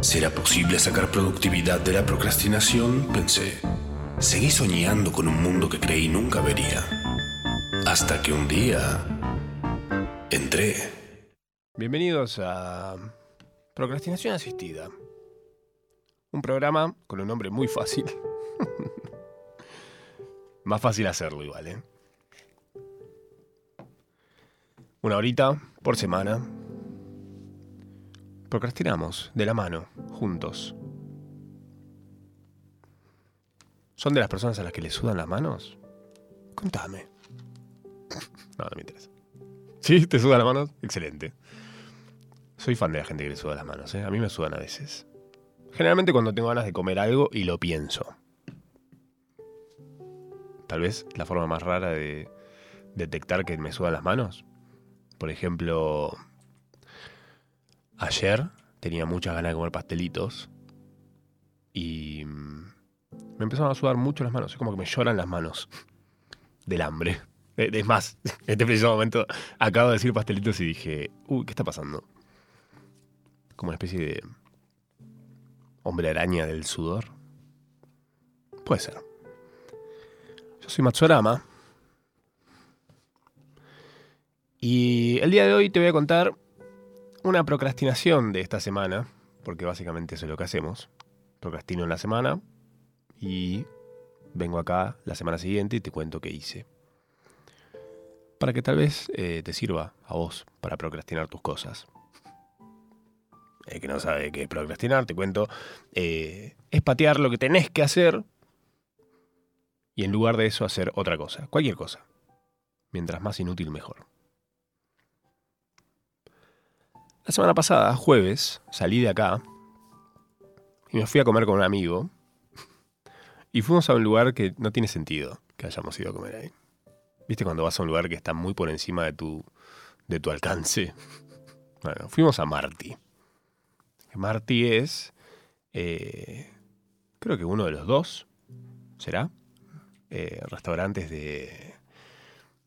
¿Será posible sacar productividad de la procrastinación? Pensé. Seguí soñando con un mundo que creí nunca vería. Hasta que un día entré. Bienvenidos a Procrastinación Asistida. Un programa con un nombre muy fácil. Más fácil hacerlo igual, ¿eh? Una horita por semana. Procrastinamos de la mano, juntos. ¿Son de las personas a las que le sudan las manos? Contame. No, no me interesa. ¿Sí? ¿Te sudan las manos? Excelente. Soy fan de la gente que le suda las manos, ¿eh? A mí me sudan a veces. Generalmente cuando tengo ganas de comer algo y lo pienso. Tal vez la forma más rara de detectar que me sudan las manos. Por ejemplo, ayer tenía muchas ganas de comer pastelitos y mm, me empezaron a sudar mucho las manos. Es como que me lloran las manos del hambre. Eh, Es más, en este preciso momento acabo de decir pastelitos y dije, uy, ¿qué está pasando? Como una especie de hombre araña del sudor. Puede ser. Yo soy Matsurama. Y el día de hoy te voy a contar una procrastinación de esta semana, porque básicamente eso es lo que hacemos. Procrastino en la semana y vengo acá la semana siguiente y te cuento qué hice. Para que tal vez eh, te sirva a vos para procrastinar tus cosas. El que no sabe qué es procrastinar, te cuento, eh, es patear lo que tenés que hacer y en lugar de eso hacer otra cosa, cualquier cosa. Mientras más inútil, mejor. La semana pasada, jueves, salí de acá y me fui a comer con un amigo y fuimos a un lugar que no tiene sentido que hayamos ido a comer ahí. ¿Viste cuando vas a un lugar que está muy por encima de tu, de tu alcance? Bueno, fuimos a Marty. Marty es, eh, creo que uno de los dos, ¿será? Eh, restaurantes de,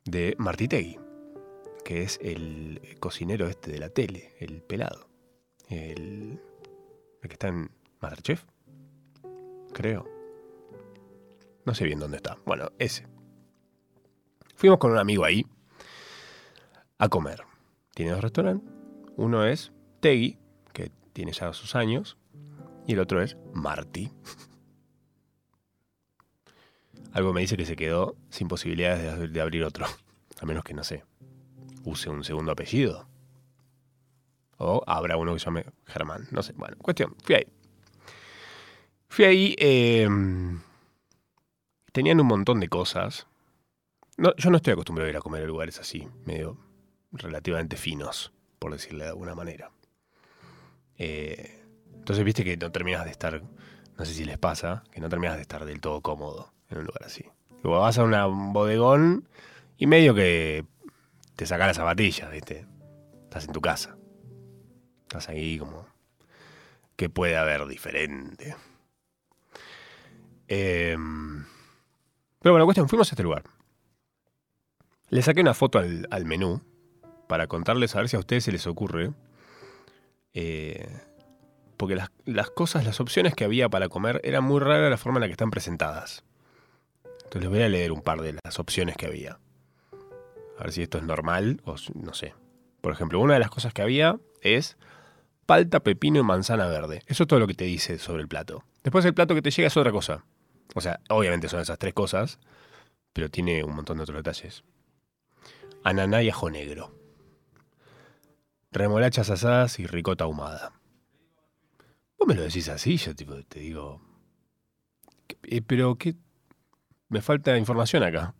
de Martitegui, que es el cocinero este de la tele, el pelado. El, que está en Masterchef, creo. No sé bien dónde está. Bueno, ese. Fuimos con un amigo ahí a comer. Tiene dos restaurantes. Uno es Tegui, que tiene ya sus años, y el otro es Marty. Algo me dice que se quedó sin posibilidades de, de abrir otro. A menos que, no sé, use un segundo apellido. O habrá uno que se llame Germán. No sé. Bueno, cuestión. Fui ahí. Fui ahí. eh, tenían un montón de cosas. No, yo no estoy acostumbrado a ir a comer a lugares así, medio relativamente finos, por decirle de alguna manera. Eh, entonces, viste que no terminas de estar, no sé si les pasa, que no terminas de estar del todo cómodo en un lugar así. Luego vas a un bodegón y medio que te saca las zapatillas, viste. Estás en tu casa. Estás ahí como... ¿Qué puede haber diferente? Em, pero bueno, cuestión, fuimos a este lugar. Le saqué una foto al, menú para contarles a ver si a ustedes se les ocurre. eh, porque las, las cosas, las opciones que había para comer eran muy raras la forma en la que están presentadas. Entonces les voy a leer un par de las opciones que había. A ver si esto es normal o no sé. Por ejemplo, una de las cosas que había es palta, pepino y manzana verde. Eso es todo lo que te dice sobre el plato. Después el plato que te llega es otra cosa. O sea, obviamente son esas tres cosas, pero tiene un montón de otros detalles. Ananá y ajo negro. Remolachas asadas y ricota ahumada. Vos me lo decís así, yo te digo... ¿qué- eh, pero qué... Me falta información acá.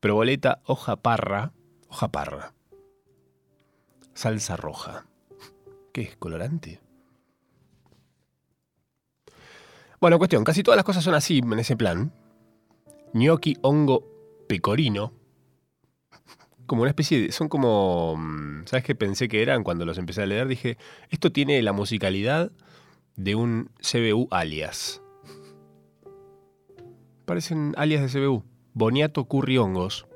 Proboleta, hoja parra. Hoja parra. Salsa roja. ¿Qué es? ¿Colorante? Bueno, cuestión, casi todas las cosas son así en ese plan. Gnocchi, hongo, pecorino. Como una especie de... Son como... mm, ¿Sabes qué pensé que eran cuando los empecé a leer? Dije, esto tiene la musicalidad de un CBU alias. Parecen alias de CBU. Boniato curry hongos.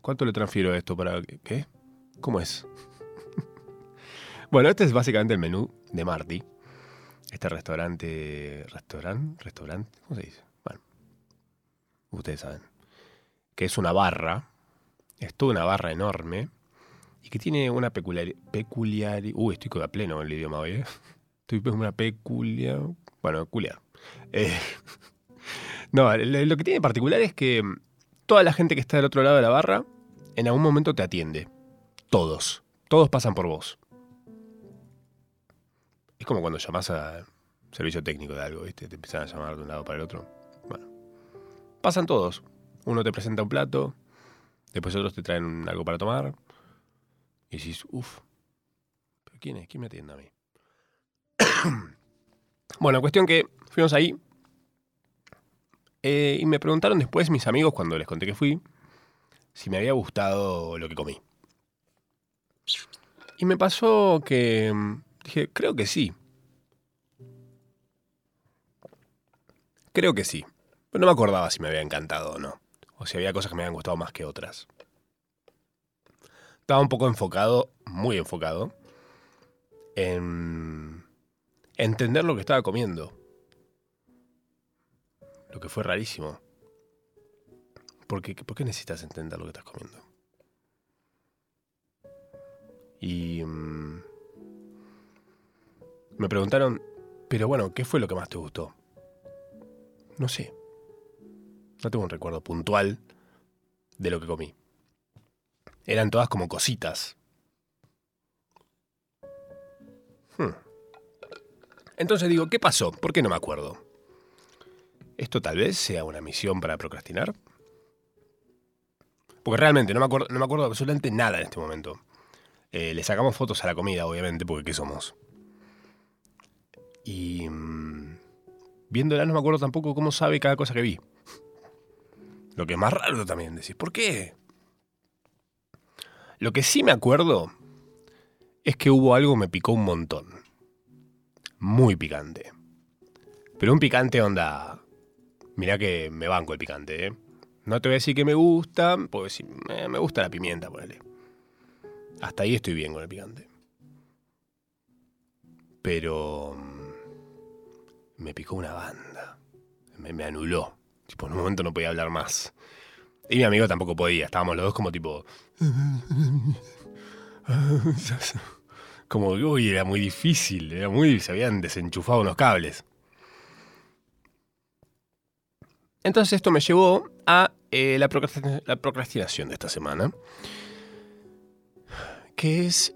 ¿Cuánto le transfiero a esto para... ¿Qué? ¿Cómo es? bueno, este es básicamente el menú de Marty. Este restaurante... ¿Restaurante? ¿Restaurante? ¿Cómo se dice? Bueno. Ustedes saben. Que es una barra. Es toda una barra enorme. Y que tiene una peculiaridad... Peculiari Uy, estoy a pleno en el idioma hoy, ¿eh? Estoy con una peculiar... Bueno, peculiar. Eh, no, lo que tiene particular es que mm, toda la gente que está del otro lado de la barra en algún momento te atiende. Todos. Todos pasan por vos. Es como cuando llamas a servicio técnico de algo, ¿viste? Te empiezan a llamar de un lado para el otro. Bueno. Pasan todos. Uno te presenta un plato, después otros te traen algo para tomar. Y decís, uff, ¿pero quién es? ¿Quién me atiende a mí? bueno, cuestión que fuimos ahí. Eh, y me preguntaron después mis amigos, cuando les conté que fui, si me había gustado lo que comí. Y me pasó que mm, dije, creo que sí. Creo que sí. Pero no me acordaba si me había encantado o no. O si había cosas que me habían gustado más que otras. Estaba un poco enfocado, muy enfocado, en entender lo que estaba comiendo. Lo que fue rarísimo. Porque, ¿Por qué necesitas entender lo que estás comiendo? Y mm, me preguntaron, pero bueno, ¿qué fue lo que más te gustó? No sé. No tengo un recuerdo puntual de lo que comí. Eran todas como cositas. Hmm. Entonces digo, ¿qué pasó? ¿Por qué no me acuerdo? ¿Esto tal vez sea una misión para procrastinar? Porque realmente no me acuerdo, no me acuerdo absolutamente nada en este momento. Eh, le sacamos fotos a la comida, obviamente, porque ¿qué somos? Y mm, viéndola no me acuerdo tampoco cómo sabe cada cosa que vi. Lo que es más raro también, decís, ¿por qué? Lo que sí me acuerdo es que hubo algo que me picó un montón. Muy picante. Pero un picante onda... Mirá que me banco el picante, ¿eh? No te voy a decir que me gusta, porque sí, eh, me gusta la pimienta, ponele. Hasta ahí estoy bien con el picante. Pero... mm, Me picó una banda. Me, anuló. Tipo, un momento no podía hablar más. Y mi amigo tampoco podía. Estábamos los dos como tipo... Como, uy, era muy difícil. Era muy... Se habían desenchufado unos cables. Entonces esto me llevó a eh, la, procrastina- la procrastinación de esta semana. Que es...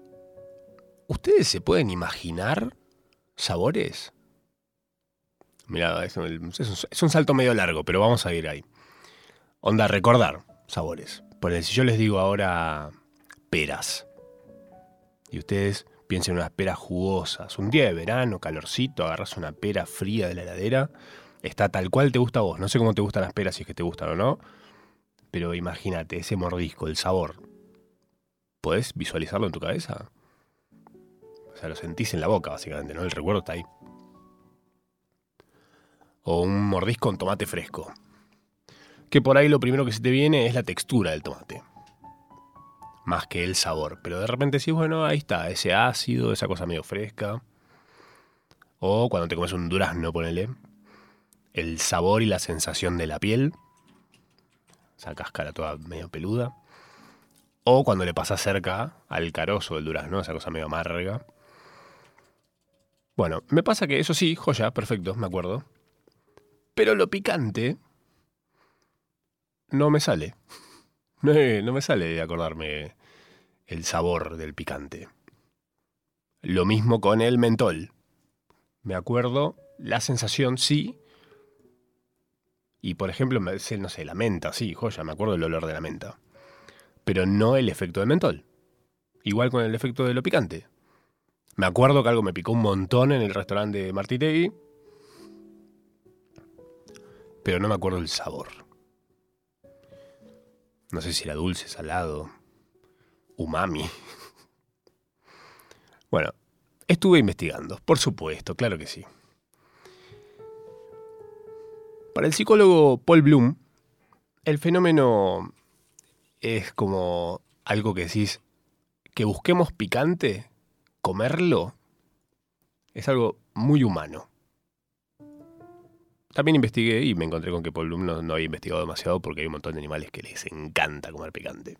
¿Ustedes se pueden imaginar sabores? Mira, es un, es un- salto medio largo, pero vamos a ir ahí. Onda, recordar sabores. Por si yo les digo ahora peras. Y ustedes piensen en unas peras jugosas. Un día de verano, calorcito, agarras una pera fría de la heladera. Está tal cual te gusta a vos. No sé cómo te gustan las peras, si es que te gustan o no. Pero imagínate ese mordisco, el sabor. ¿Podés visualizarlo en tu cabeza? O sea, lo sentís en la boca, básicamente, ¿no? El recuerdo está ahí. O un mordisco con tomate fresco. Que por ahí lo primero que se te viene es la textura del tomate. Más que el sabor. Pero de repente sí, bueno, ahí está, ese ácido, esa cosa medio fresca. O cuando te comes un durazno, ponele. El sabor y la sensación de la piel. Esa cáscara toda medio peluda. O cuando le pasas cerca al carozo del durazno, esa cosa medio amarga. Bueno, me pasa que eso sí, joya, perfecto, me acuerdo. Pero lo picante no me sale. No, no me sale de acordarme el sabor del picante. Lo mismo con el mentol. Me acuerdo la sensación, sí. Y por ejemplo, no sé, la menta, sí, joya, me acuerdo el olor de la menta. Pero no el efecto del mentol. Igual con el efecto de lo picante. Me acuerdo que algo me picó un montón en el restaurante de Martitegui, pero no me acuerdo el sabor. No sé si era dulce, salado, umami. Bueno, estuve investigando, por supuesto, claro que sí. Para el psicólogo Paul Bloom, el fenómeno es como algo que decís, que busquemos picante, comerlo, es algo muy humano. También investigué y me encontré con que Paul Bloom no, había investigado demasiado porque hay un montón de animales que les encanta comer picante.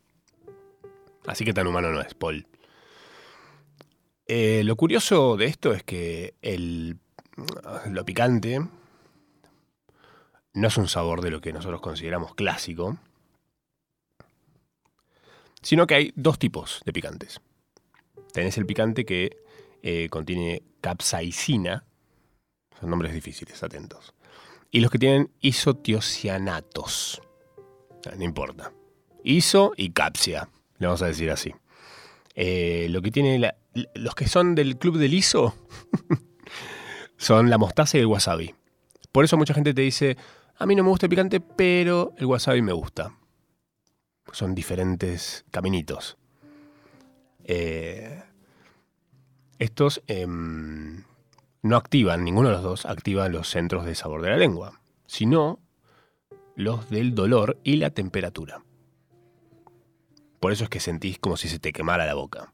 Así que tan humano no es, Paul. Eh, lo curioso de esto es que el, lo picante no es un sabor de lo que nosotros consideramos clásico, sino que hay dos tipos de picantes. Tenés el picante que eh, contiene capsaicina, son nombres difíciles, atentos, y los que tienen isotiocianatos. Ah, no importa. Iso y capsia, le vamos a decir así. Eh, lo que tiene los que son del club del ISO son la mostaza y el wasabi. Por eso mucha gente te dice, a mí no me gusta el picante, pero el wasabi me gusta. Son diferentes caminitos. Eh, estos em, no activan, ninguno de los dos activa los centros de sabor de la lengua, sino los del dolor y la temperatura. Por eso es que sentís como si se te quemara la boca.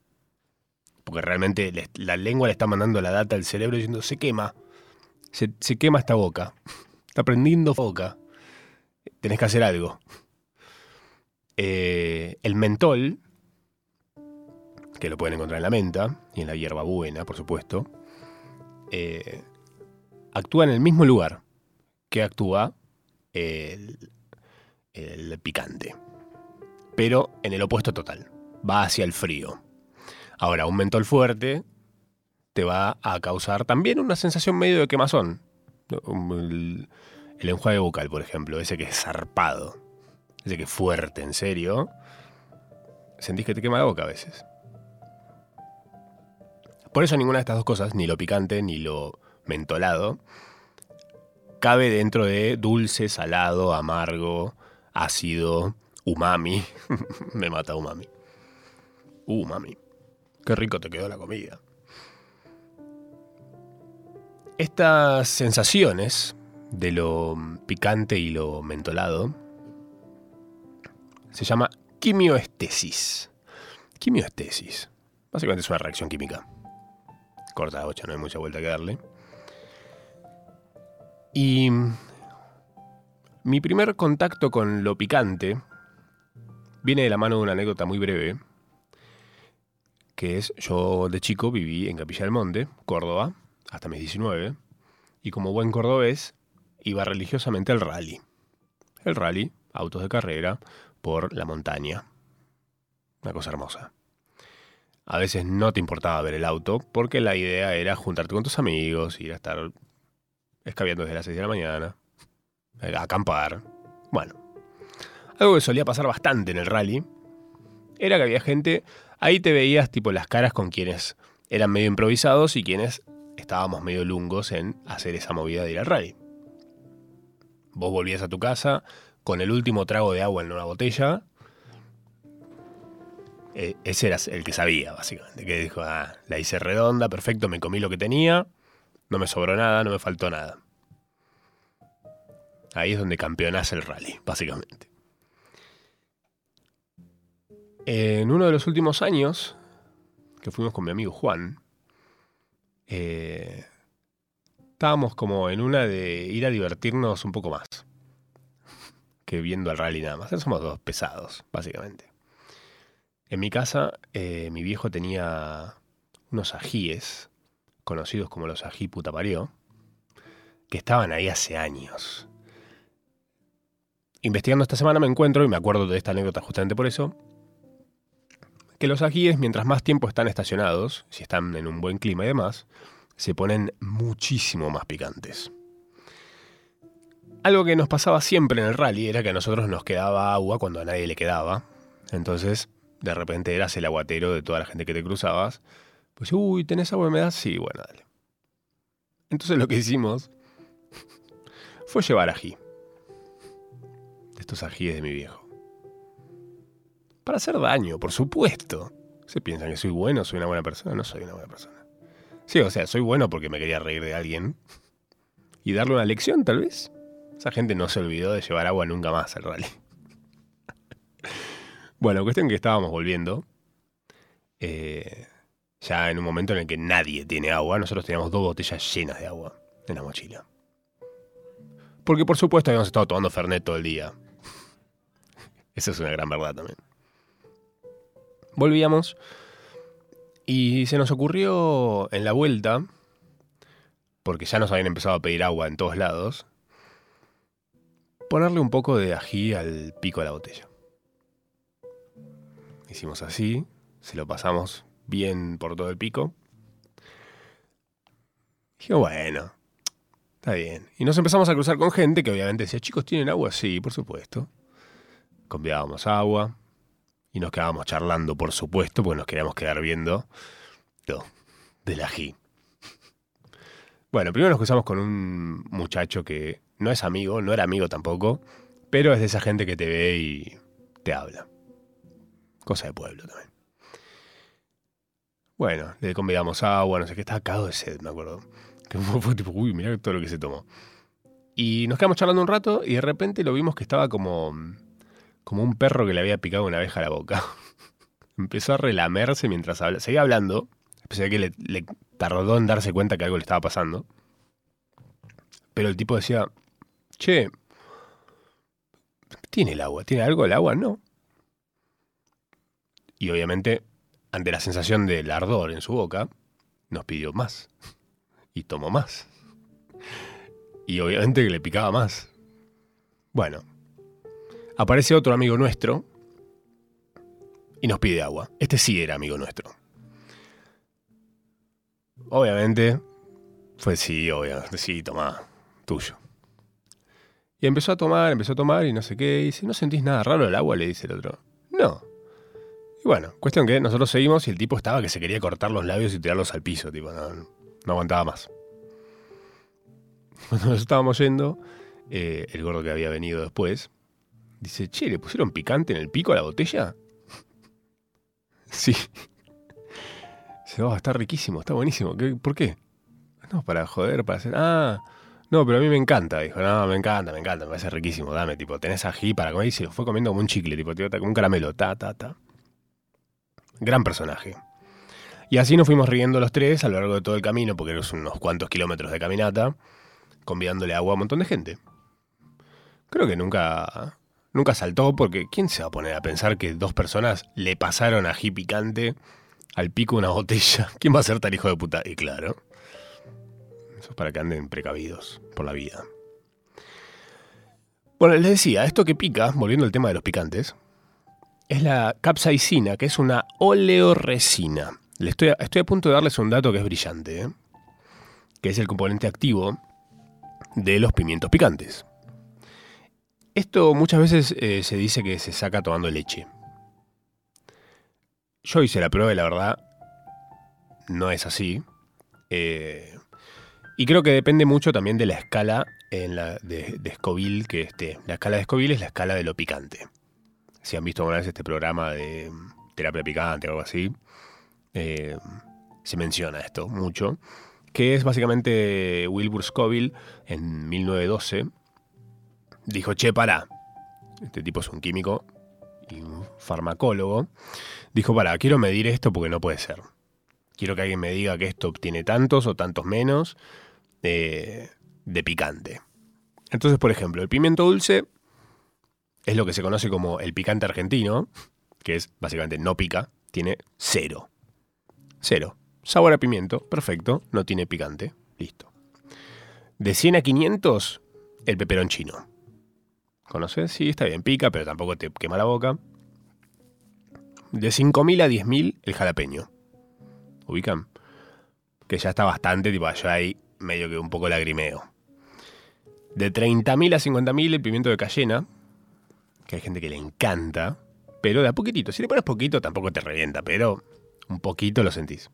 Porque realmente la lengua le está mandando la data al cerebro diciendo se quema, se, se quema esta boca. Está prendiendo boca. Tenés que hacer algo. Eh, el mentol, que lo pueden encontrar en la menta y en la hierba buena, por supuesto, eh, actúa en el mismo lugar que actúa el, el picante, pero en el opuesto total. Va hacia el frío. Ahora, un mentol fuerte te va a causar también una sensación medio de quemazón. El, enjuague bucal, por ejemplo, ese que es zarpado, ese que es fuerte, en serio, sentís que te quema la boca a veces. Por eso ninguna de estas dos cosas, ni lo picante ni lo mentolado, cabe dentro de dulce, salado, amargo, ácido, umami. Me mata umami. Umami. Qué rico te quedó la comida. Estas sensaciones de lo picante y lo mentolado se llama quimioestesis. Quimioestesis. Básicamente es una reacción química. Corta la bocha, no hay mucha vuelta que darle. Y mi primer contacto con lo picante viene de la mano de una anécdota muy breve, que es yo de chico viví en Capilla del Monte, Córdoba, hasta mis 19, y como buen cordobés iba religiosamente al rally. El rally, autos de carrera, por la montaña. Una cosa hermosa. A veces no te importaba ver el auto porque la idea era juntarte con tus amigos, ir a estar escabeando desde las 6 de la mañana, a acampar. Bueno, algo que solía pasar bastante en el rally era que había gente, ahí te veías tipo las caras con quienes eran medio improvisados y quienes estábamos medio lungos en hacer esa movida de ir al rally. Vos volvías a tu casa con el último trago de agua en una botella. Eh, ese era el que sabía, básicamente. Que dijo, ah, la hice redonda, perfecto, me comí lo que tenía, no me sobró nada, no me faltó nada. Ahí es donde campeonás el rally, básicamente. En uno de los últimos años, que fuimos con mi amigo Juan, eh, estábamos como en una de ir a divertirnos un poco más que viendo al rally nada más. Somos dos pesados, básicamente. En mi casa, eh, mi viejo tenía unos ajíes, conocidos como los ají puta parió, que estaban ahí hace años. Investigando esta semana me encuentro, y me acuerdo de esta anécdota justamente por eso, que los ajíes, mientras más tiempo están estacionados, si están en un buen clima y demás, se ponen muchísimo más picantes. Algo que nos pasaba siempre en el rally era que a nosotros nos quedaba agua cuando a nadie le quedaba. Entonces, de repente eras el aguatero de toda la gente que te cruzabas, Pues, uy, ¿tenés agua y me das? Sí, bueno, dale. Entonces lo que hicimos fue llevar ají. De estos ajíes de mi viejo. Para hacer daño, por supuesto. Se piensan que soy bueno, soy una buena persona. No soy una buena persona. Sí, o sea, soy bueno porque me quería reír de alguien. Y darle una lección, tal vez. Esa gente no se olvidó de llevar agua nunca más al rally. bueno, cuestión que estábamos volviendo. Eh, ya en un momento en el que nadie tiene agua, nosotros teníamos dos botellas llenas de agua en la mochila. Porque por supuesto habíamos estado tomando Fernet todo el día. Esa es una gran verdad también. Volvíamos y se nos ocurrió en la vuelta, porque ya nos habían empezado a pedir agua en todos lados, ponerle un poco de ají al pico de la botella. Hicimos así, se lo pasamos bien por todo el pico. Dije, bueno, está bien. Y nos empezamos a cruzar con gente que obviamente decía, chicos, ¿tienen agua? Sí, por supuesto. Convidábamos agua y nos quedábamos charlando, por supuesto, porque nos queríamos quedar viendo lo del ají. Bueno, primero nos cruzamos con un muchacho que no es amigo, no era amigo tampoco, pero es de esa gente que te ve y te habla. Cosa de pueblo también. Bueno, le convidamos agua, no sé qué, estaba cagado de sed, me acuerdo. Que fue tipo, uy, mirá todo lo que se tomó. Y nos quedamos charlando un rato y de repente lo vimos que estaba como, como un perro que le había picado una abeja a la boca. Empezó a relamerse mientras hablaba. Seguía hablando. Pensé que le, le tardó en darse cuenta que algo le estaba pasando. Pero el tipo decía, che, ¿tiene el agua? ¿Tiene algo el agua? No. Y obviamente ante la sensación del ardor en su boca, nos pidió más. Y tomó más. Y obviamente que le picaba más. Bueno, aparece otro amigo nuestro y nos pide agua. Este sí era amigo nuestro. Obviamente, fue sí, obviamente, sí, toma, tuyo. Y empezó a tomar, empezó a tomar y no sé qué. Y dice, ¿no sentís nada raro el agua? Le dice el otro. No. Y bueno, cuestión que nosotros seguimos y el tipo estaba que se quería cortar los labios y tirarlos al piso, tipo, no, aguantaba más. Cuando nos estábamos yendo, eh, el gordo que había venido después, dice, che, ¿le pusieron picante en el pico a la botella? sí. Dice, oh, está riquísimo, está buenísimo. ¿Por qué? No, para joder, para hacer... Ah, no, pero a mí me encanta. Dijo, no, me encanta, me encanta, me parece riquísimo. Dame, tipo, tenés ají para comer. Y se lo fue comiendo como un chicle, tipo, como un caramelo, ta, ta, ta. Gran personaje. Y así nos fuimos riendo los tres a lo largo de todo el camino, porque eran unos cuantos kilómetros de caminata, convidándole agua a un montón de gente. Creo que nunca, nunca saltó, porque ¿quién se va a poner a pensar que dos personas le pasaron ají picante al pico una botella? ¿Quién va a ser tan hijo de puta? Y claro, eso es para que anden precavidos por la vida. Bueno, les decía, esto que pica, volviendo al tema de los picantes, es la capsaicina, que es una oleoresina. Le estoy, estoy a punto de darles un dato que es brillante, ¿eh? que es el componente activo de los pimientos picantes. Esto muchas veces eh, se dice que se saca tomando leche. Yo hice la prueba y la verdad no es así. Eh, y creo que depende mucho también de la escala en la de, de Scoville que esté. La escala de Scoville es la escala de lo picante si han visto alguna vez este programa de terapia picante o algo así, eh, se menciona esto mucho, que es básicamente Wilbur Scoville en 1912 dijo, che, para, este tipo es un químico y un farmacólogo, dijo, para, quiero medir esto porque no puede ser. Quiero que alguien me diga que esto obtiene tantos o tantos menos de picante. Entonces, por ejemplo, el pimiento dulce es lo que se conoce como el picante argentino, que es básicamente no pica, tiene cero. Cero. Sabor a pimiento, perfecto, no tiene picante, listo. De 100 a 500, el peperón chino. ¿Conoces? Sí, está bien, pica, pero tampoco te quema la boca. De 5.000 a 10.000, el jalapeño. ¿Ubican? Que ya está bastante, tipo, allá hay medio que un poco lagrimeo. De 30.000 a 50.000, el pimiento de cayena, que hay gente que le encanta, pero de a poquitito. Si le pones poquito, tampoco te revienta, pero un poquito lo sentís.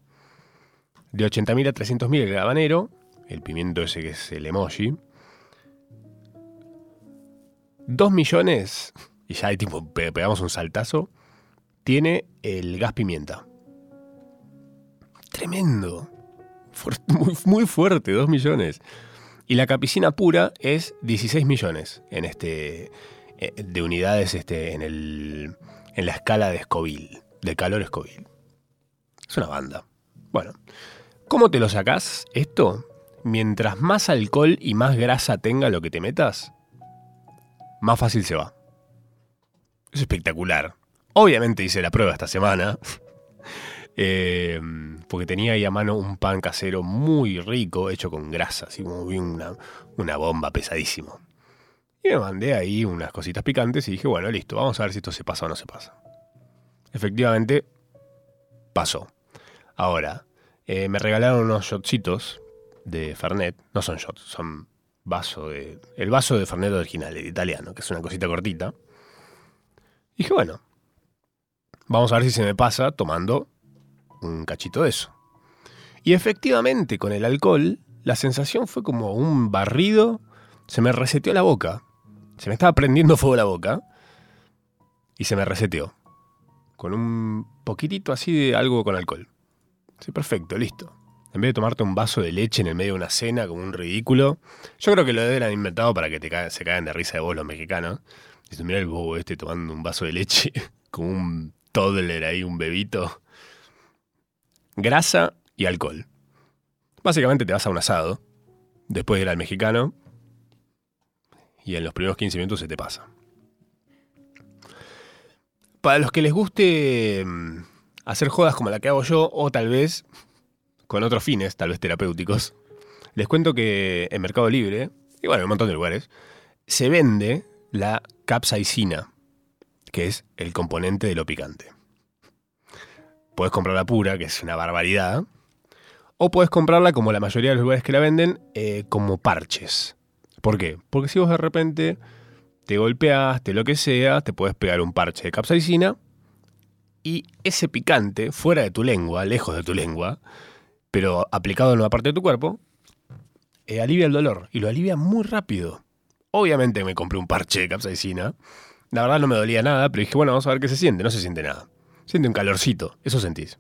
De 80.000 a 300.000 el habanero, el pimiento ese que es el emoji. 2 millones, y ya hay tipo, pegamos un saltazo, tiene el gas pimienta. Tremendo. muy, fuerte, 2 millones. Y la capicina pura es 16 millones en este, eh, de unidades este, en, el, en la escala de Scoville, de calor Scoville. Es una banda. Bueno, ¿cómo te lo sacás esto? Mientras más alcohol y más grasa tenga lo que te metas, más fácil se va. Es espectacular. Obviamente hice la prueba esta semana. Eh, porque tenía ahí a mano un pan casero muy rico, hecho con grasa, así como vi una, una bomba pesadísimo. Y me mandé ahí unas cositas picantes y dije, bueno, listo, vamos a ver si esto se pasa o no se pasa. Efectivamente, pasó. Ahora, eh, me regalaron unos shotcitos de Fernet. No son shots, son vaso de. El vaso de Fernet original, el italiano, que es una cosita cortita. Y dije, bueno, vamos a ver si se me pasa tomando un cachito de eso. Y efectivamente, con el alcohol, la sensación fue como un barrido. Se me reseteó la boca. Se me estaba prendiendo fuego la boca. Y se me reseteó. Con un poquitito así de algo con alcohol. Sí, perfecto, listo. En vez de tomarte un vaso de leche en el medio de una cena como un ridículo, yo creo que lo deben haber inventado para que te se caigan de risa de vos los mexicanos. Mira el bobo este tomando un vaso de leche con un toddler ahí, un bebito grasa y alcohol. Básicamente te vas a un asado, después de ir al mexicano, y en los primeros 15 minutos se te pasa. Para los que les guste mm, hacer jodas como la que hago yo, o tal vez con otros fines, tal vez terapéuticos, les cuento que en Mercado Libre, y bueno, en un montón de lugares, se vende la capsaicina, que es el componente de lo picante puedes comprarla pura, que es una barbaridad, o puedes comprarla como la mayoría de los lugares que la venden, eh, como parches. ¿Por qué? Porque si vos de repente te golpeaste, lo que sea, te puedes pegar un parche de capsaicina y ese picante, fuera de tu lengua, lejos de tu lengua, pero aplicado en una parte de tu cuerpo, eh, alivia el dolor y lo alivia muy rápido. Obviamente me compré un parche de capsaicina. La verdad no me dolía nada, pero dije, bueno, vamos a ver qué se siente. No se siente nada. Siente un calorcito, eso sentís.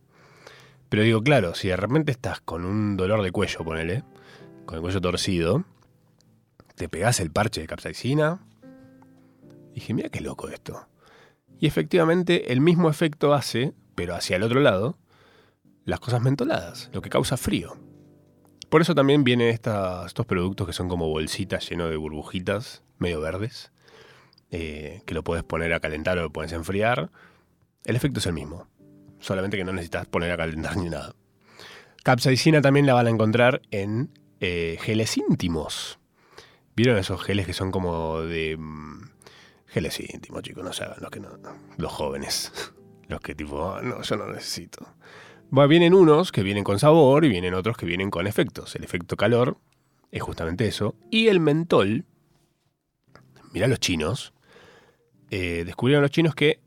Pero digo, claro, si de repente estás con un dolor de cuello, ponele, con el cuello torcido, te pegás el parche de capsaicina. Dije, mira qué loco esto. Y efectivamente el mismo efecto hace, pero hacia el otro lado, las cosas mentoladas, lo que causa frío. Por eso también vienen estos productos que son como bolsitas llenos de burbujitas, medio verdes, eh, que lo puedes poner a calentar o lo puedes enfriar el efecto es el mismo, solamente que no necesitas poner a calentar ni nada. Capsaicina también la van a encontrar en eh, geles íntimos. ¿Vieron esos geles que son como de... Mm, geles íntimos, chicos, no se hagan los que no... Los jóvenes. Los que tipo, ah, no, yo no necesito. Bueno, vienen unos que vienen con sabor y vienen otros que vienen con efectos. El efecto calor es justamente eso. Y el mentol, mira los chinos, eh, descubrieron los chinos que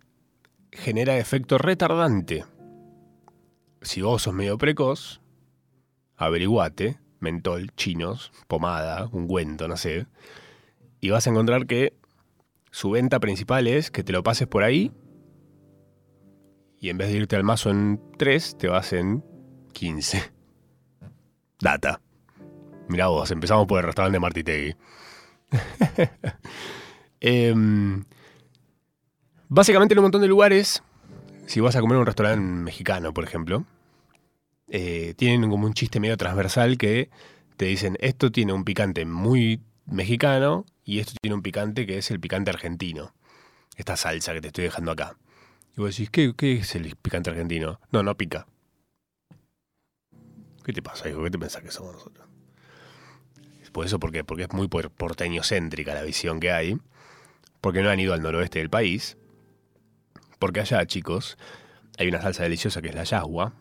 genera efecto retardante. Si vos sos medio precoz, averiguate, mentol, chinos, pomada, ungüento, no sé, y vas a encontrar que su venta principal es que te lo pases por ahí y en vez de irte al mazo en 3, te vas en 15. Data. Mira vos, empezamos por el restaurante de Martitegui. eh, Básicamente en un montón de lugares, si vas a comer en un restaurante mexicano, por ejemplo, eh, tienen como un chiste medio transversal que te dicen, esto tiene un picante muy mexicano y esto tiene un picante que es el picante argentino. Esta salsa que te estoy dejando acá. Y vos decís, ¿qué, qué es el picante argentino? No, no pica. ¿Qué te pasa, hijo? ¿Qué te pensás que somos nosotros? Por eso, ¿por? Porque es muy porteño-céntrica la visión que hay. Porque no han ido al noroeste del país porque allá, chicos, hay una salsa deliciosa que es la yahua.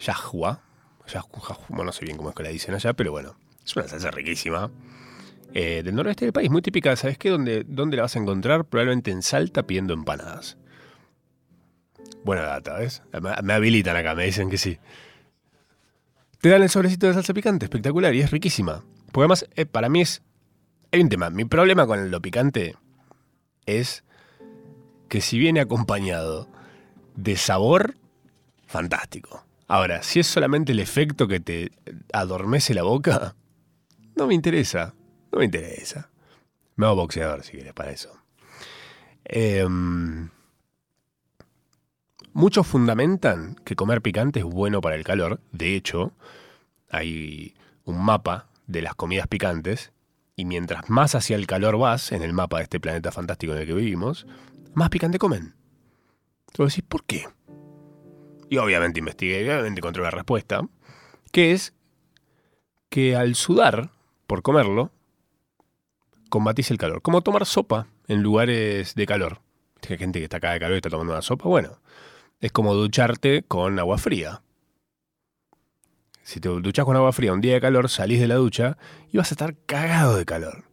Yahua. no sé bien cómo es que la dicen allá, pero bueno, es una salsa riquísima. Eh, del noroeste del país, muy típica. ¿Sabes qué? ¿Dónde, ¿Dónde la vas a encontrar? Probablemente en Salta pidiendo empanadas. Buena data, ¿ves? Me, habilitan acá, me dicen que sí. te dan el sobrecito de salsa picante, espectacular, y es riquísima. Porque además, eh, para mí es. Hay un tema. Mi problema con lo picante es que si viene acompañado de sabor, fantástico. Ahora, si es solamente el efecto que te adormece la boca, no me interesa. No me interesa. Me hago boxeador si quieres para eso. Em, muchos fundamentan que comer picante es bueno para el calor. De hecho, hay un mapa de las comidas picantes. Y mientras más hacia el calor vas en el mapa de este planeta fantástico en el que vivimos, más picante comen. Entonces decís, ¿por qué? Y obviamente investigué y obviamente encontré la respuesta, que es que al sudar por comerlo, combatís el calor. Como tomar sopa en lugares de calor. Hay gente que está acá de calor y está tomando una sopa. Bueno, es como ducharte con agua fría. Si te duchas con agua fría un día de calor, salís de la ducha y vas a estar cagado de calor.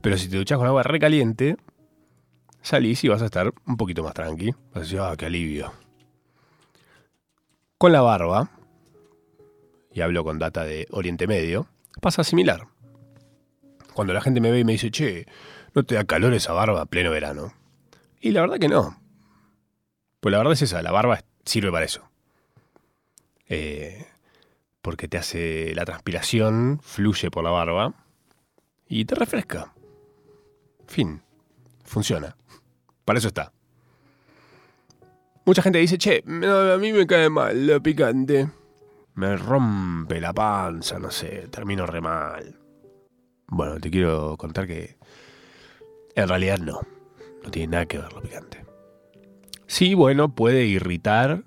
Pero si te duchas con agua recaliente, salís y vas a estar un poquito más tranqui. Vas a decir, ah, qué alivio. Con la barba, y hablo con data de Oriente Medio, pasa similar. Cuando la gente me ve y me dice, che, ¿no te da calor esa barba pleno verano? Y la verdad que no. Pues la verdad es esa, la barba sirve para eso. Eh, porque te hace la transpiración, fluye por la barba y te refresca. Fin. Funciona. Para eso está. Mucha gente dice, che, a mí me cae mal lo picante. Me rompe la panza, no sé, termino re mal. Bueno, te quiero contar que en realidad no. No tiene nada que ver lo picante. Sí, bueno, puede irritar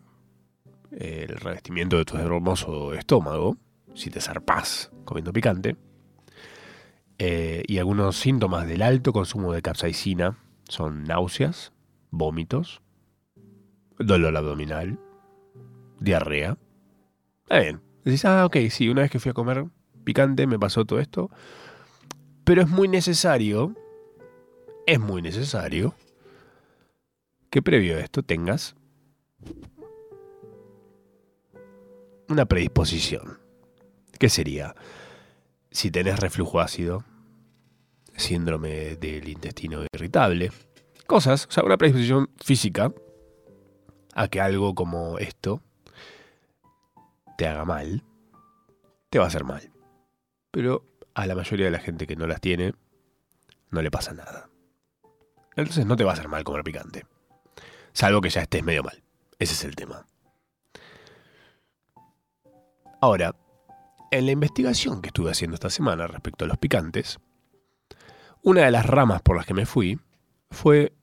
el revestimiento de tu hermoso estómago si te zarpás comiendo picante. Eh, y algunos síntomas del alto consumo de capsaicina son náuseas, vómitos, dolor abdominal, diarrea. Está bien. Decís, ah, ok, sí, una vez que fui a comer picante me pasó todo esto. Pero es muy necesario, es muy necesario, que previo a esto tengas una predisposición. ¿Qué sería? Si tenés reflujo ácido, síndrome del intestino irritable, cosas, o sea, una predisposición física a que algo como esto te haga mal, te va a hacer mal. Pero a la mayoría de la gente que no las tiene, no le pasa nada. Entonces no te va a hacer mal comer picante. Salvo que ya estés medio mal. Ese es el tema. Ahora, en la investigación que estuve haciendo esta semana respecto a los picantes, una de las ramas por las que me fui fue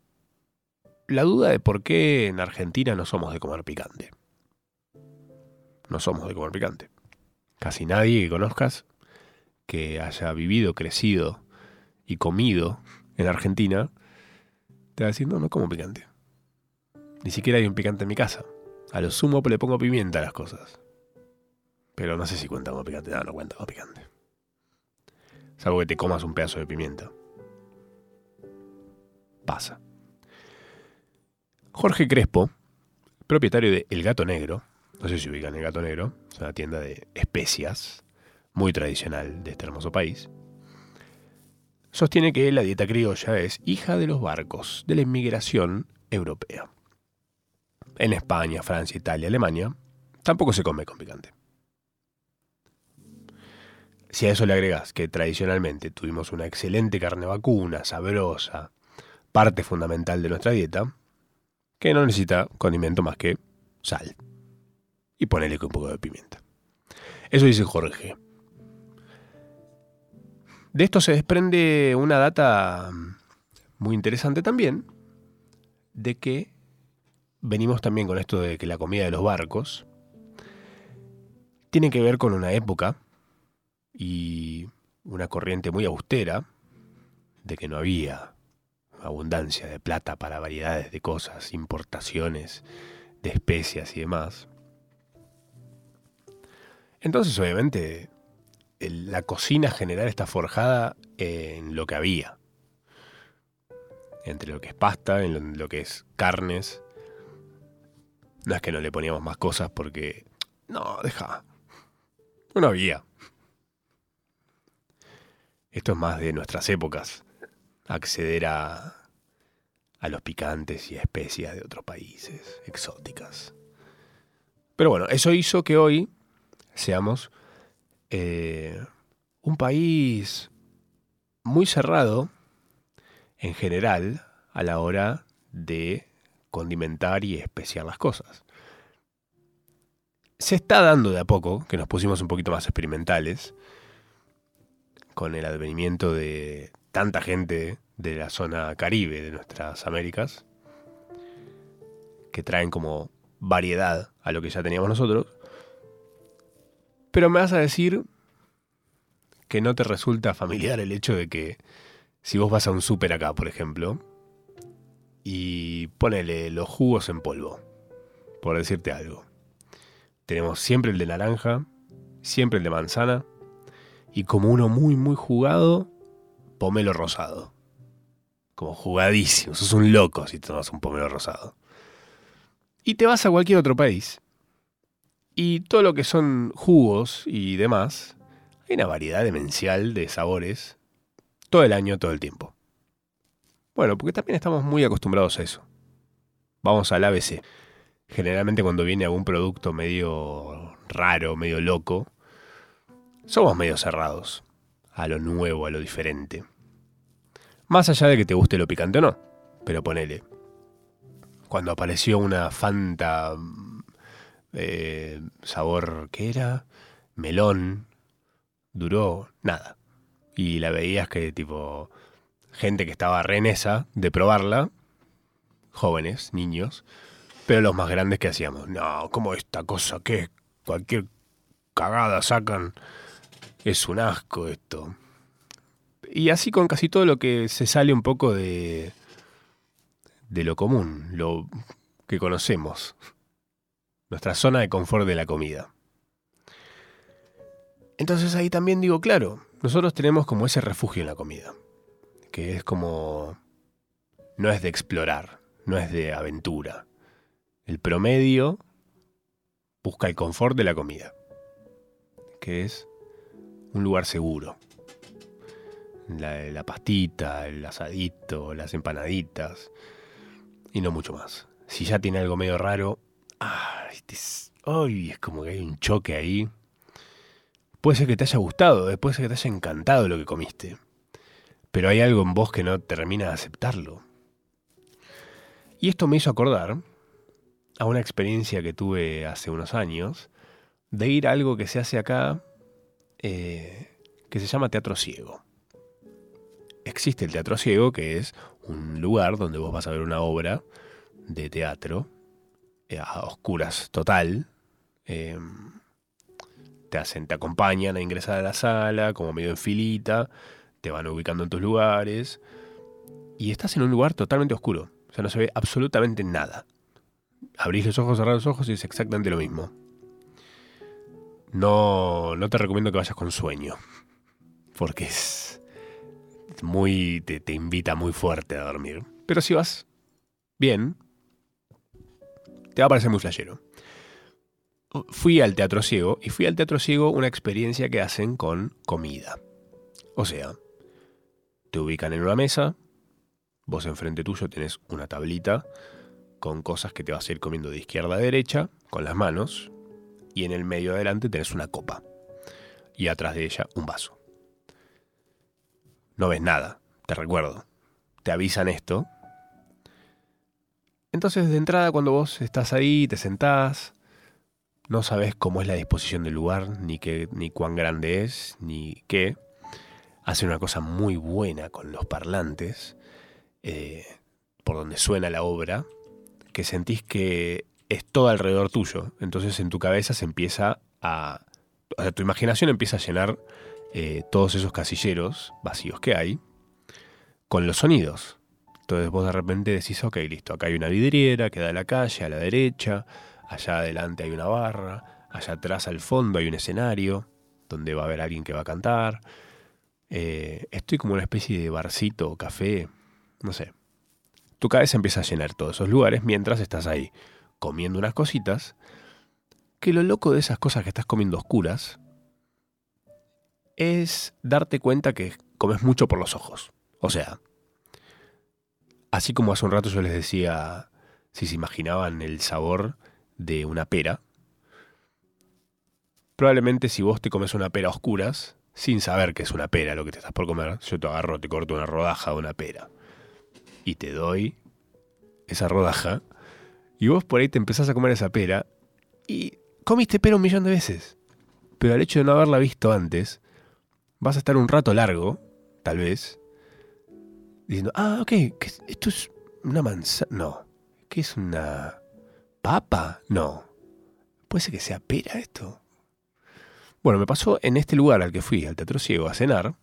la duda de por qué en Argentina no somos de comer picante. No somos de comer picante. Casi nadie que conozcas que haya vivido, crecido y comido en Argentina te va diciendo no como picante. Ni siquiera hay un picante en mi casa. A lo sumo le pongo pimienta a las cosas. Pero no sé si cuenta como picante. No, no cuenta como picante. Salvo que te comas un pedazo de pimienta pasa. Jorge Crespo, propietario de El Gato Negro, no sé si ubican El Gato Negro, es una tienda de especias muy tradicional de este hermoso país, sostiene que la dieta criolla es hija de los barcos de la inmigración europea. En España, Francia, Italia, Alemania, tampoco se come con picante. Si a eso le agregas que tradicionalmente tuvimos una excelente carne vacuna, sabrosa, parte fundamental de nuestra dieta, que no necesita condimento más que sal. Y ponerle un poco de pimienta. Eso dice Jorge. De esto se desprende una data muy interesante también, de que venimos también con esto de que la comida de los barcos tiene que ver con una época y una corriente muy austera de que no había abundancia de plata para variedades de cosas, importaciones de especias y demás. Entonces, obviamente, la cocina general está forjada en lo que había. Entre lo que es pasta, en lo, que es carnes. No es que no le poníamos más cosas porque... No, deja. No había. Esto es más de nuestras épocas. Acceder a, a los picantes y especias de otros países, exóticas. Pero bueno, eso hizo que hoy seamos eh, un país muy cerrado en general a la hora de condimentar y especiar las cosas. Se está dando de a poco, que nos pusimos un poquito más experimentales, con el advenimiento de tanta gente de la zona caribe de nuestras Américas, que traen como variedad a lo que ya teníamos nosotros. Pero me vas a decir que no te resulta familiar el hecho de que si vos vas a un súper acá, por ejemplo, y ponele los jugos en polvo, por decirte algo. Tenemos siempre el de naranja, siempre el de manzana, y como uno muy, muy jugado, pomelo rosado. Como jugadísimo, sos un loco si tomas un pomelo rosado. Y te vas a cualquier otro país, y todo lo que son jugos y demás, hay una variedad demencial de sabores todo el año, todo el tiempo. Bueno, porque también estamos muy acostumbrados a eso. Vamos al ABC. Generalmente cuando viene algún producto medio raro, medio loco, somos medio cerrados a lo nuevo, a lo diferente. Más allá de que te guste lo picante o no, pero ponele. Cuando apareció una Fanta eh, sabor, ¿qué era? Melón, duró nada. Y la veías que tipo gente que estaba renesa de probarla, jóvenes, niños, pero los más grandes que hacíamos, no, como esta cosa que cualquier cagada sacan, es un asco esto. Y así con casi todo lo que se sale un poco de, de lo común, lo que conocemos, nuestra zona de confort de la comida. Entonces ahí también digo, claro, nosotros tenemos como ese refugio en la comida que es como... no es de explorar, no es de aventura. El promedio busca el confort de la comida, que es un lugar seguro. La, pastita, el asadito, las empanaditas y no mucho más. Si ya tiene algo medio raro, ay, es, es como que hay un choque ahí. Puede ser que te haya gustado, eh, puede ser que te haya encantado lo que comiste pero hay algo en vos que no termina de aceptarlo. Y esto me hizo acordar a una experiencia que tuve hace unos años de ir a algo que se hace acá eh, que se llama teatro ciego. Existe el teatro ciego, que es un lugar donde vos vas a ver una obra de teatro eh, a oscuras total. Em, te hacen, te acompañan a ingresar a la sala, como medio en filita te van ubicando en tus lugares y estás en un lugar totalmente oscuro. O sea, no se ve absolutamente nada. Abrís los ojos, cerrás los ojos y es exactamente lo mismo. No, no te recomiendo que vayas con sueño. Porque es muy. Te, te invita muy fuerte a dormir. Pero si vas bien, te va a parecer muy flashero. Fui al teatro ciego y fui al teatro ciego una experiencia que hacen con comida. O sea, te ubican en una mesa, vos enfrente tuyo tenés una tablita con cosas que te vas a ir comiendo de izquierda a derecha con las manos y en el medio adelante tenés una copa y atrás de ella un vaso. No ves nada, te recuerdo. Te avisan esto. Entonces de entrada cuando vos estás ahí, te sentás, no sabes cómo es la disposición del lugar, ni, qué, ni cuán grande es, ni qué hace una cosa muy buena con los parlantes, eh, por donde suena la obra, que sentís que es todo alrededor tuyo. Entonces en tu cabeza se empieza a... O sea, tu imaginación empieza a llenar eh, todos esos casilleros vacíos que hay con los sonidos. Entonces vos de repente decís, ok, listo, acá hay una vidriera que da a la calle, a la derecha, allá adelante hay una barra, allá atrás al fondo hay un escenario donde va a haber alguien que va a cantar, eh, estoy como una especie de barcito café, no sé. Tu cabeza empieza a llenar todos esos lugares mientras estás ahí comiendo unas cositas. Que lo loco de esas cosas que estás comiendo oscuras es darte cuenta que comes mucho por los ojos. O sea, así como hace un rato yo les decía si se imaginaban el sabor de una pera, probablemente si vos te comes una pera a oscuras, sin saber que es una pera lo que te estás por comer, yo te agarro, te corto una rodaja de una pera y te doy esa rodaja y vos por ahí te empezás a comer esa pera y comiste pera un millón de veces. Pero al hecho de no haberla visto antes, vas a estar un rato largo, tal vez, diciendo, ah, ok, esto es una manzana. No. ¿Qué es una papa? No. ¿Puede ser que sea pera esto? Bueno, me pasó en este lugar al que fui, al Teatro Ciego, a cenar,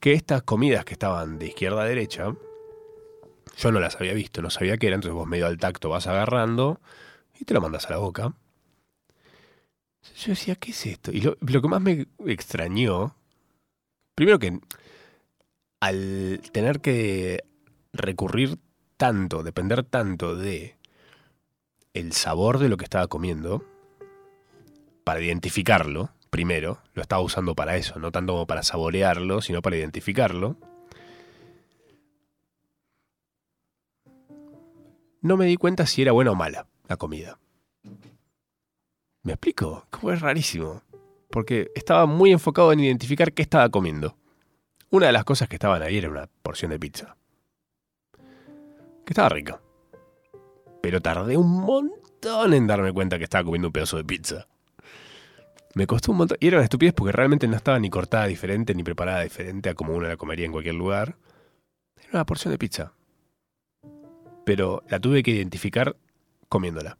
que estas comidas que estaban de izquierda a derecha, yo no las había visto, no sabía qué era, entonces vos medio al tacto vas agarrando y te lo mandas a la boca. Yo decía, ¿qué es esto? Y lo, que más me extrañó, primero que al tener que recurrir tanto, depender tanto de el sabor de lo que estaba comiendo, para identificarlo, primero, lo estaba usando para eso, no tanto como para saborearlo, sino para identificarlo. No me di cuenta si era buena o mala la comida. ¿Me explico? Como es rarísimo. Porque estaba muy enfocado en identificar qué estaba comiendo. Una de las cosas que estaban ahí era una porción de pizza. Que estaba rica. Pero tardé un montón en darme cuenta que estaba comiendo un pedazo de pizza. Me costó un montón. Y era una estupidez porque realmente no estaba ni cortada diferente ni preparada diferente a como uno la comería en cualquier lugar. Era una porción de pizza. Pero la tuve que identificar comiéndola.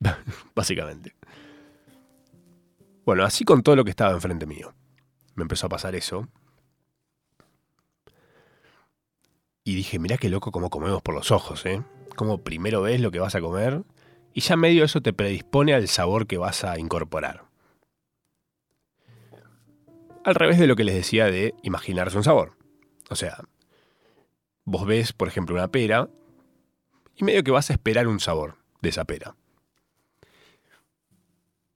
Básicamente. Bueno, así con todo lo que estaba enfrente mío. Me empezó a pasar eso. Y dije, mirá qué loco cómo comemos por los ojos, ¿eh? Como primero ves lo que vas a comer y ya medio eso te predispone al sabor que vas a incorporar. Al revés de lo que les decía de imaginarse un sabor. O sea, vos ves, por ejemplo, una pera y medio que vas a esperar un sabor de esa pera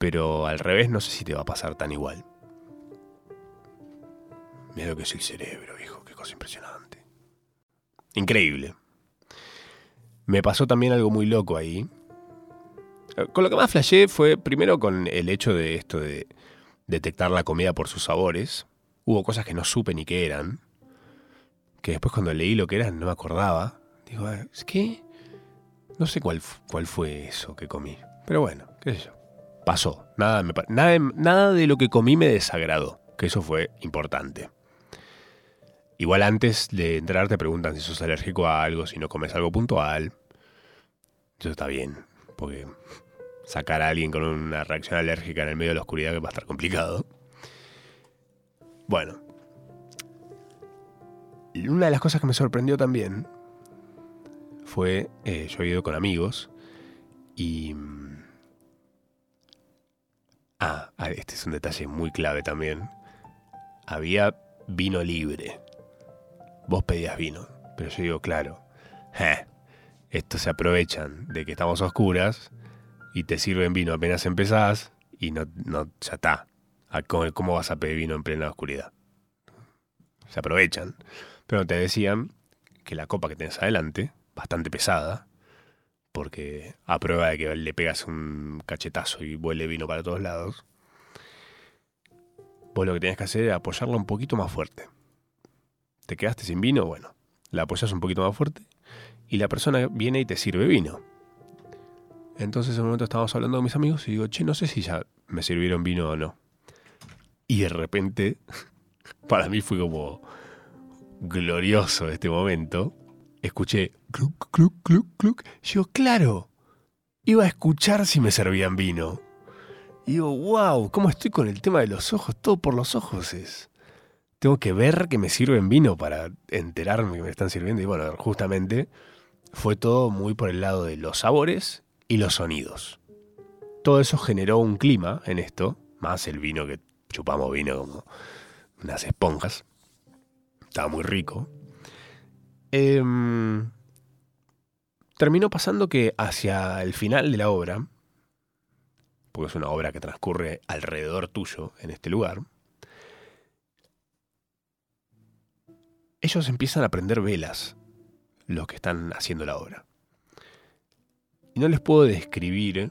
pero al revés no sé si te va a pasar tan igual. Mira lo que es el cerebro, hijo, qué cosa impresionante. Increíble. Me pasó también algo muy loco ahí. Con lo que más flashé fue primero con el hecho de esto de detectar la comida por sus sabores. Hubo cosas que no supe ni qué eran. Que después cuando leí lo que eran no me acordaba. Digo, ah, ¿es que? No sé cuál, cuál fue eso que comí. Pero bueno, qué sé yo pasó. Nada, nada, nada de lo que comí me desagradó, que eso fue importante. Igual antes de entrar te preguntan si sos alérgico a algo, si no comes algo puntual. Eso está bien, porque sacar a alguien con una reacción alérgica en el medio de la oscuridad va a estar complicado. Bueno. Una de las cosas que me sorprendió también fue, eh, yo he ido con amigos y Ah, ah, este es un detalle muy clave también. Había vino libre. Vos pedías vino, pero yo digo, claro, estos se aprovechan de que estamos oscuras y te sirven vino apenas empezás y no, no ya está. Ah, ¿Cómo, vas a pedir vino en plena oscuridad? Se aprovechan. Pero te decían que la copa que tenés adelante, bastante pesada, porque a prueba de que le pegas un cachetazo y vuele vino para todos lados, vos lo que tienes que hacer es apoyarla un poquito más fuerte. Te quedaste sin vino, bueno, la apoyas un poquito más fuerte y la persona viene y te sirve vino. Entonces en un momento estábamos hablando con mis amigos y digo, che, no sé si ya me sirvieron vino o no. Y de repente, para mí fue como glorioso este momento, escuché cluc, cluc, cluc, cluc. Yo, claro, iba a escuchar si me servían vino. Y digo, wow, ¿cómo estoy con el tema de los ojos? Todo por los ojos es. Tengo que ver que me sirven vino para enterarme que me están sirviendo. Y bueno, justamente fue todo muy por el lado de los sabores y los sonidos. Todo eso generó un clima en esto, más el vino que chupamos vino como unas esponjas. Estaba muy rico. Eh, terminó pasando que hacia el final de la obra, porque es una obra que transcurre alrededor tuyo en este lugar, ellos empiezan a prender velas, los que están haciendo la obra. No les puedo describir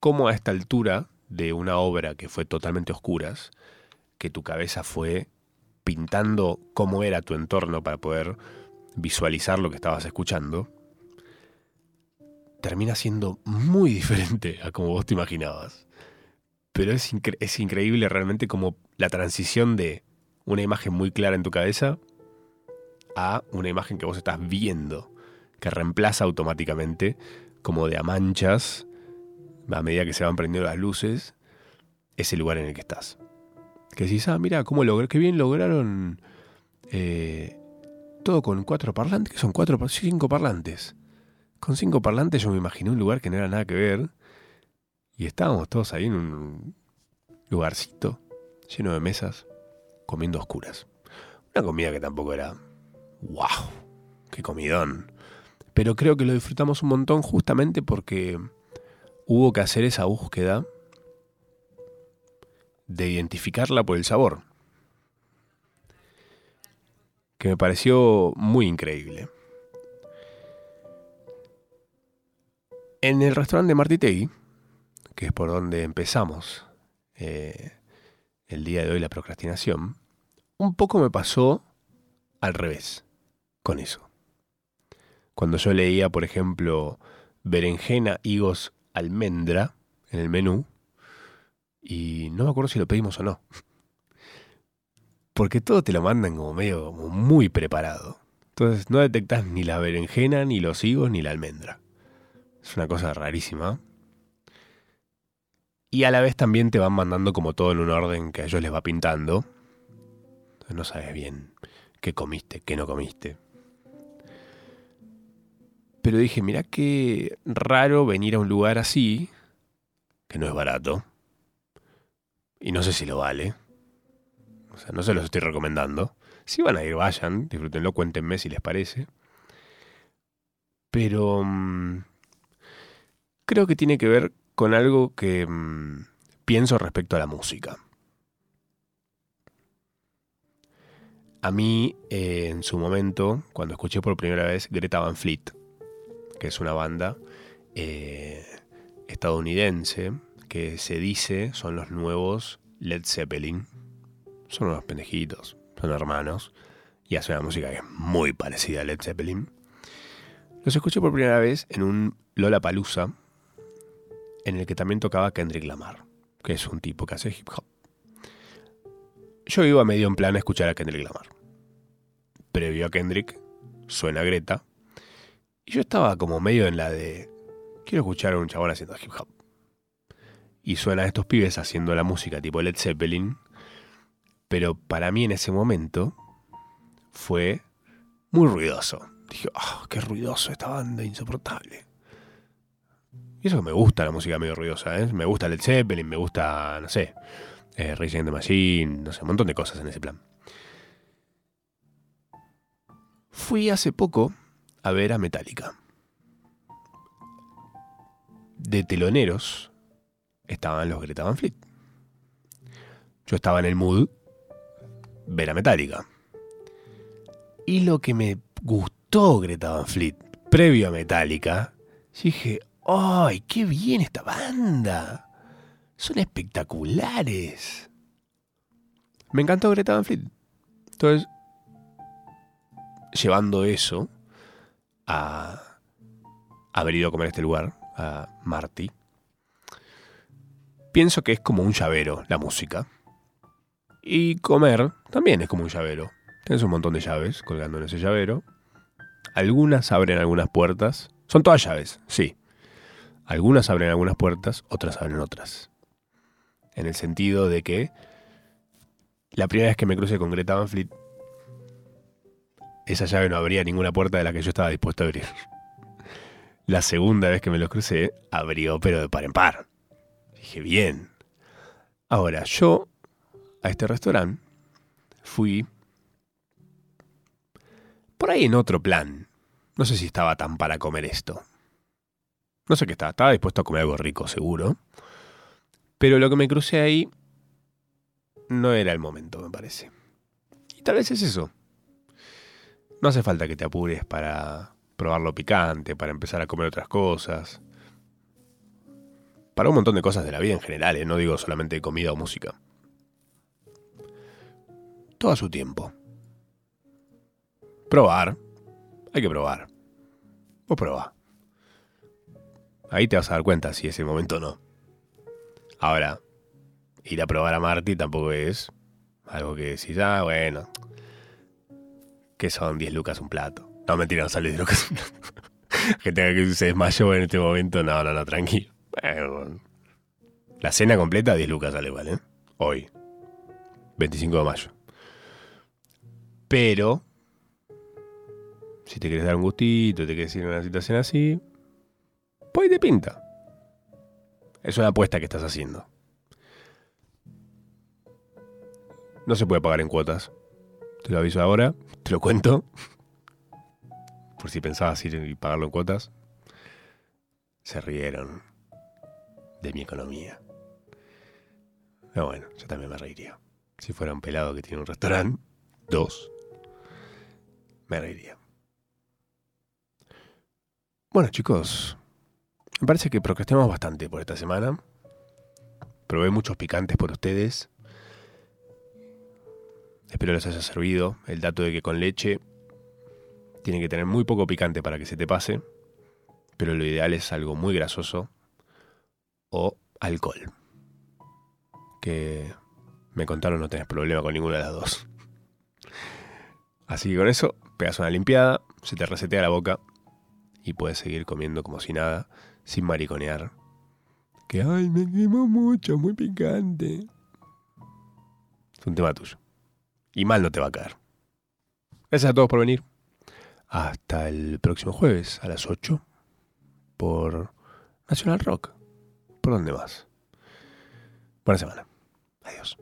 cómo a esta altura de una obra que fue totalmente oscuras, que tu cabeza fue pintando cómo era tu entorno para poder visualizar lo que estabas escuchando, termina siendo muy diferente a como vos te imaginabas. Pero es, es increíble realmente como la transición de una imagen muy clara en tu cabeza a una imagen que vos estás viendo, que reemplaza automáticamente como de a manchas, a medida que se van prendiendo las luces, ese lugar en el que estás. Que decís, ah, mira, cómo logré, qué bien lograron eh, todo con cuatro parlantes, que son cuatro, cinco parlantes. Con cinco parlantes yo me imaginé un lugar que no era nada que ver. Y estábamos todos ahí en un lugarcito lleno de mesas, comiendo oscuras. Una comida que tampoco era ¡Wow! ¡Qué comidón! Pero creo que lo disfrutamos un montón justamente porque hubo que hacer esa búsqueda de identificarla por el sabor. Que me pareció muy increíble. En el restaurante de Martitegui, que es por donde empezamos eh, el día de hoy la procrastinación, un poco me pasó al revés con eso. Cuando yo leía, por ejemplo, berenjena, higos, almendra en el menú, y no me acuerdo si lo pedimos o no. Porque todo te lo mandan como medio muy preparado. Entonces no detectas ni la berenjena, ni los higos, ni la almendra. Es una cosa rarísima. Y a la vez también te van mandando como todo en un orden que a ellos les va pintando. Entonces no sabes bien qué comiste, qué no comiste pero dije, mira qué raro venir a un lugar así, que no es barato, y no sé si lo vale. O sea, no se los estoy recomendando. Si van a ir, vayan, disfrútenlo, cuéntenme si les parece. Pero mm, creo que tiene que ver con algo que mm, pienso respecto a la música. A mí, eh, en su momento, cuando escuché por primera vez Greta Van Fleet, que es una banda eh, estadounidense que se dice son los nuevos Led Zeppelin. Son unos pendejitos, son hermanos y hace una música que es muy parecida a Led Zeppelin. Los escuché por primera vez en un Lola Palusa en el que también tocaba Kendrick Lamar, que es un tipo que hace hip hop. Yo iba medio en plan a escuchar a Kendrick Lamar. Previo a Kendrick, suena Greta, y yo estaba como medio en la de. Quiero escuchar a un chabón haciendo hip hop. Y suena a estos pibes haciendo la música tipo Led Zeppelin. Pero para mí en ese momento fue muy ruidoso. Dije, oh, qué ruidoso esta banda, insoportable. Y eso que me gusta la música medio ruidosa, ¿eh? Me gusta Led Zeppelin, me gusta, no sé, eh, the Machine, no sé, un montón de cosas en ese plan. Fui hace poco a ver a Metallica. De teloneros estaban los Greta Van Fleet. Yo estaba en el mood ver a Metallica. Y lo que me gustó Greta Van Fleet previo a Metallica, dije, ¡ay, qué bien esta banda! Son espectaculares. Me encantó Greta Van Fleet. Entonces, llevando eso, a haber ido a comer a este lugar, a Marty, pienso que es como un llavero la música. Y comer también es como un llavero. Tienes un montón de llaves colgando en ese llavero. Algunas abren algunas puertas. Son todas llaves, sí. Algunas abren algunas puertas, otras abren otras. En el sentido de que la primera vez que me crucé con Greta Van Fleet esa llave no abría ninguna puerta de la que yo estaba dispuesto a abrir. La segunda vez que me los crucé, abrió, pero de par en par. Dije, bien. Ahora, yo a este restaurante fui por ahí en otro plan. No sé si estaba tan para comer esto. No sé qué estaba. Estaba dispuesto a comer algo rico, seguro. Pero lo que me crucé ahí no era el momento, me parece. Y tal vez es eso No hace falta que te apures para probar lo picante, para empezar a comer otras cosas. Para un montón de cosas de la vida en general, ¿eh? no digo solamente comida o música. Todo a su tiempo. Probar. Hay que probar. Vos probá. Ahí te vas a dar cuenta si ese momento no. Ahora, ir a probar a Marty tampoco es algo que decís, ah, bueno, que son 10 lucas un plato. No, mentira, no sale 10 lucas un plato. que tenga que se desmayó en este momento, no, no, no, tranquilo. la cena completa, 10 lucas sale igual, ¿eh? Hoy, 25 de mayo. Pero, si te quieres dar un gustito, te quieres ir a una situación así, pues te pinta. Es una apuesta que estás haciendo. No se puede pagar en cuotas. Te lo aviso ahora, te lo cuento. Por si pensabas ir y pagarlo en cuotas. Se rieron de mi economía. Pero bueno, yo también me reiría. Si fuera un pelado que tiene un restaurante, dos, me reiría. Bueno chicos, me parece que procrastinamos bastante por esta semana. Probé muchos picantes por ustedes. Espero les haya servido el dato de que con leche tiene que tener muy poco picante para que se te pase, pero lo ideal es algo muy grasoso o alcohol. Que me contaron no tenés problema con ninguna de las dos. Así que con eso, pegas una limpiada, se te resetea la boca y puedes seguir comiendo como si nada, sin mariconear. Que, ay, me quemo mucho, muy picante. Es un tema tuyo. Y mal no te va a caer. Gracias a todos por venir. Hasta el próximo jueves a las 8 por National Rock. ¿Por dónde más? Buena semana. Adiós.